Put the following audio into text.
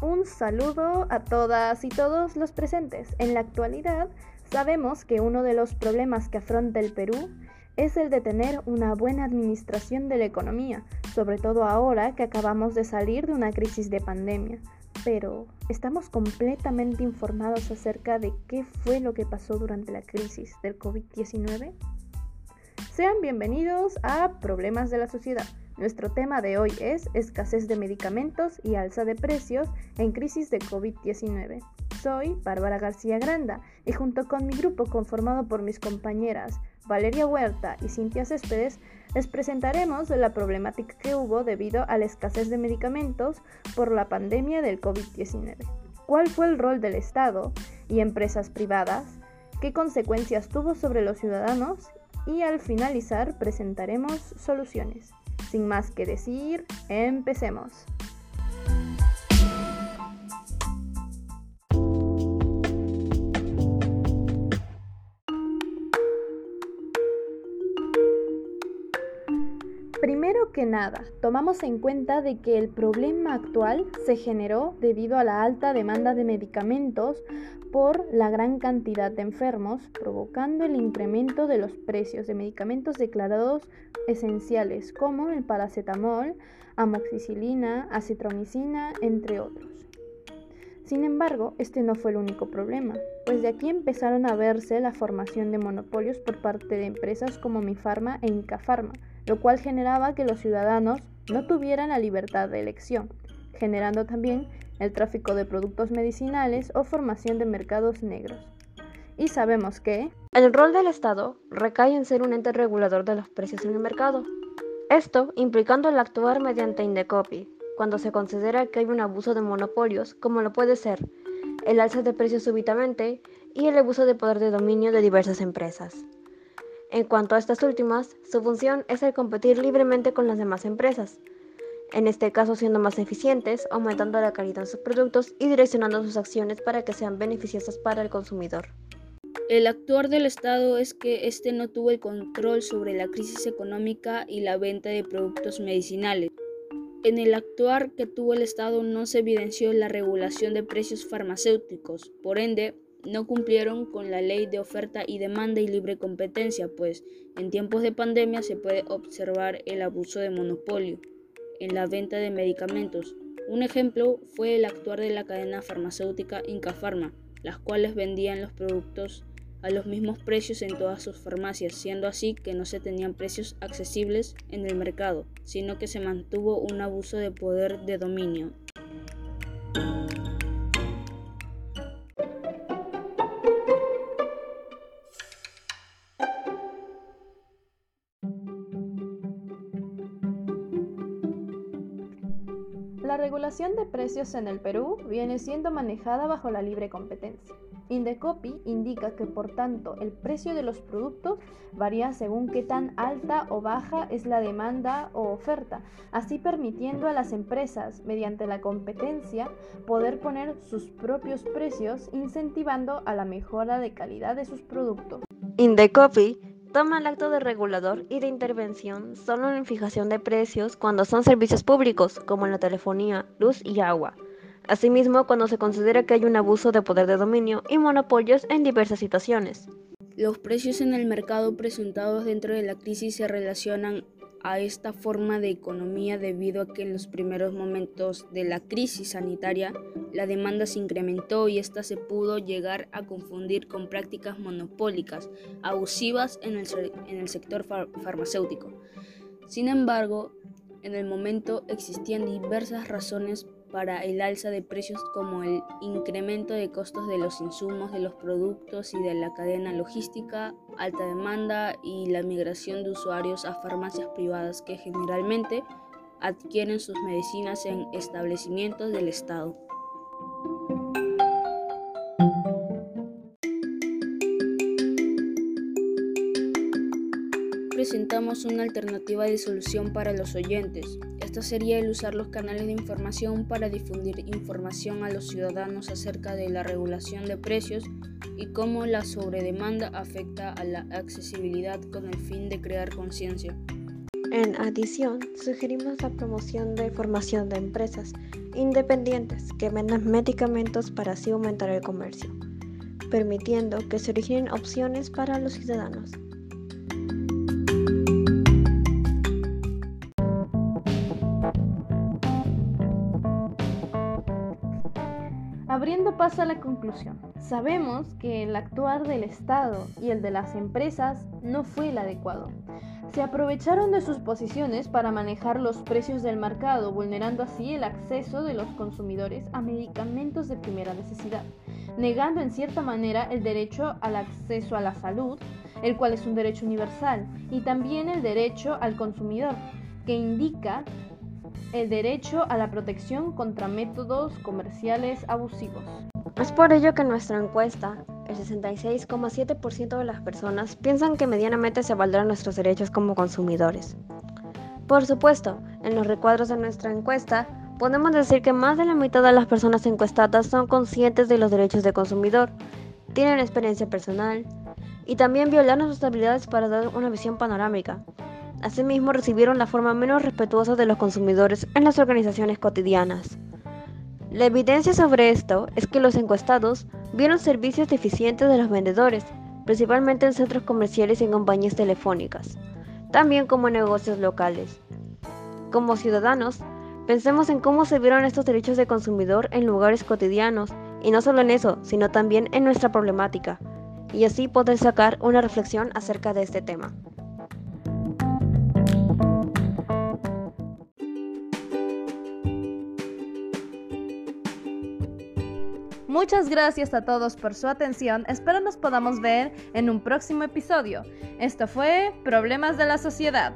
Un saludo a todas y todos los presentes. En la actualidad, sabemos que uno de los problemas que afronta el Perú es el de tener una buena administración de la economía, sobre todo ahora que acabamos de salir de una crisis de pandemia. Pero, ¿estamos completamente informados acerca de qué fue lo que pasó durante la crisis del COVID-19? Sean bienvenidos a Problemas de la Sociedad. Nuestro tema de hoy es escasez de medicamentos y alza de precios en crisis de COVID-19. Soy Bárbara García Granda y junto con mi grupo conformado por mis compañeras Valeria Huerta y Cintia Céspedes les presentaremos la problemática que hubo debido a la escasez de medicamentos por la pandemia del COVID-19. ¿Cuál fue el rol del Estado y empresas privadas? ¿Qué consecuencias tuvo sobre los ciudadanos? Y al finalizar presentaremos soluciones. Sin más que decir, empecemos. Nada, tomamos en cuenta de que el problema actual se generó debido a la alta demanda de medicamentos por la gran cantidad de enfermos, provocando el incremento de los precios de medicamentos declarados esenciales como el paracetamol, amoxicilina, acitromicina, entre otros. Sin embargo, este no fue el único problema, pues de aquí empezaron a verse la formación de monopolios por parte de empresas como Mifarma e Incafarma, lo cual generaba que los ciudadanos no tuvieran la libertad de elección, generando también el tráfico de productos medicinales o formación de mercados negros. Y sabemos que el rol del Estado recae en ser un ente regulador de los precios en el mercado. Esto implicando el actuar mediante Indecopi, cuando se considera que hay un abuso de monopolios, como lo puede ser el alza de precios súbitamente y el abuso de poder de dominio de diversas empresas. En cuanto a estas últimas, su función es el competir libremente con las demás empresas, en este caso siendo más eficientes, aumentando la calidad de sus productos y direccionando sus acciones para que sean beneficiosas para el consumidor. El actuar del Estado es que éste no tuvo el control sobre la crisis económica y la venta de productos medicinales. En el actuar que tuvo el Estado no se evidenció la regulación de precios farmacéuticos, por ende, no cumplieron con la ley de oferta y demanda y libre competencia, pues en tiempos de pandemia se puede observar el abuso de monopolio en la venta de medicamentos. Un ejemplo fue el actuar de la cadena farmacéutica Incafarma, las cuales vendían los productos a los mismos precios en todas sus farmacias, siendo así que no se tenían precios accesibles en el mercado, sino que se mantuvo un abuso de poder de dominio. Regulación de precios en el Perú viene siendo manejada bajo la libre competencia. Indecopi indica que por tanto el precio de los productos varía según qué tan alta o baja es la demanda o oferta, así permitiendo a las empresas, mediante la competencia, poder poner sus propios precios, incentivando a la mejora de calidad de sus productos. Indecopi toma el acto de regulador y de intervención solo en fijación de precios cuando son servicios públicos, como la telefonía, luz y agua. Asimismo, cuando se considera que hay un abuso de poder de dominio y monopolios en diversas situaciones. Los precios en el mercado presentados dentro de la crisis se relacionan a esta forma de economía debido a que en los primeros momentos de la crisis sanitaria la demanda se incrementó y ésta se pudo llegar a confundir con prácticas monopólicas abusivas en el, en el sector farmacéutico. Sin embargo, en el momento existían diversas razones para el alza de precios como el incremento de costos de los insumos, de los productos y de la cadena logística, alta demanda y la migración de usuarios a farmacias privadas que generalmente adquieren sus medicinas en establecimientos del Estado. presentamos una alternativa de solución para los oyentes. Esta sería el usar los canales de información para difundir información a los ciudadanos acerca de la regulación de precios y cómo la sobredemanda afecta a la accesibilidad con el fin de crear conciencia. En adición, sugerimos la promoción de formación de empresas independientes que vendan medicamentos para así aumentar el comercio, permitiendo que se originen opciones para los ciudadanos. Abriendo paso a la conclusión, sabemos que el actuar del Estado y el de las empresas no fue el adecuado. Se aprovecharon de sus posiciones para manejar los precios del mercado, vulnerando así el acceso de los consumidores a medicamentos de primera necesidad, negando en cierta manera el derecho al acceso a la salud, el cual es un derecho universal, y también el derecho al consumidor, que indica el derecho a la protección contra métodos comerciales abusivos. Es por ello que en nuestra encuesta, el 66,7% de las personas piensan que medianamente se valdrán nuestros derechos como consumidores. Por supuesto, en los recuadros de nuestra encuesta, podemos decir que más de la mitad de las personas encuestadas son conscientes de los derechos del consumidor, tienen experiencia personal y también violaron sus habilidades para dar una visión panorámica, Asimismo, recibieron la forma menos respetuosa de los consumidores en las organizaciones cotidianas. La evidencia sobre esto es que los encuestados vieron servicios deficientes de los vendedores, principalmente en centros comerciales y en compañías telefónicas, también como en negocios locales. Como ciudadanos, pensemos en cómo se vieron estos derechos de consumidor en lugares cotidianos, y no solo en eso, sino también en nuestra problemática, y así poder sacar una reflexión acerca de este tema. Muchas gracias a todos por su atención. Espero nos podamos ver en un próximo episodio. Esto fue Problemas de la Sociedad.